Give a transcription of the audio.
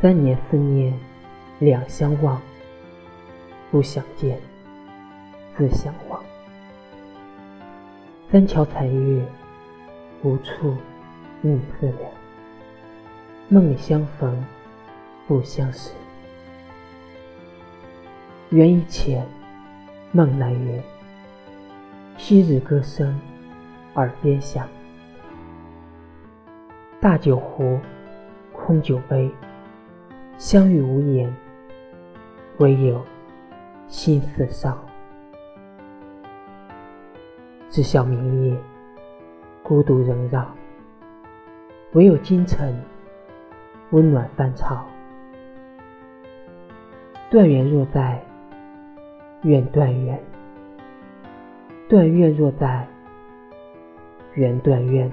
三年思念两相望，不相见自相忘。三桥残月，无处觅自凉。梦里相逢不相识，缘已浅，梦难圆。昔日歌声耳边响，大酒壶，空酒杯。相遇无言，唯有心似伤。知晓明夜孤独仍绕，唯有今晨温暖翻潮。断缘若在，愿断缘；断愿若在，缘断愿。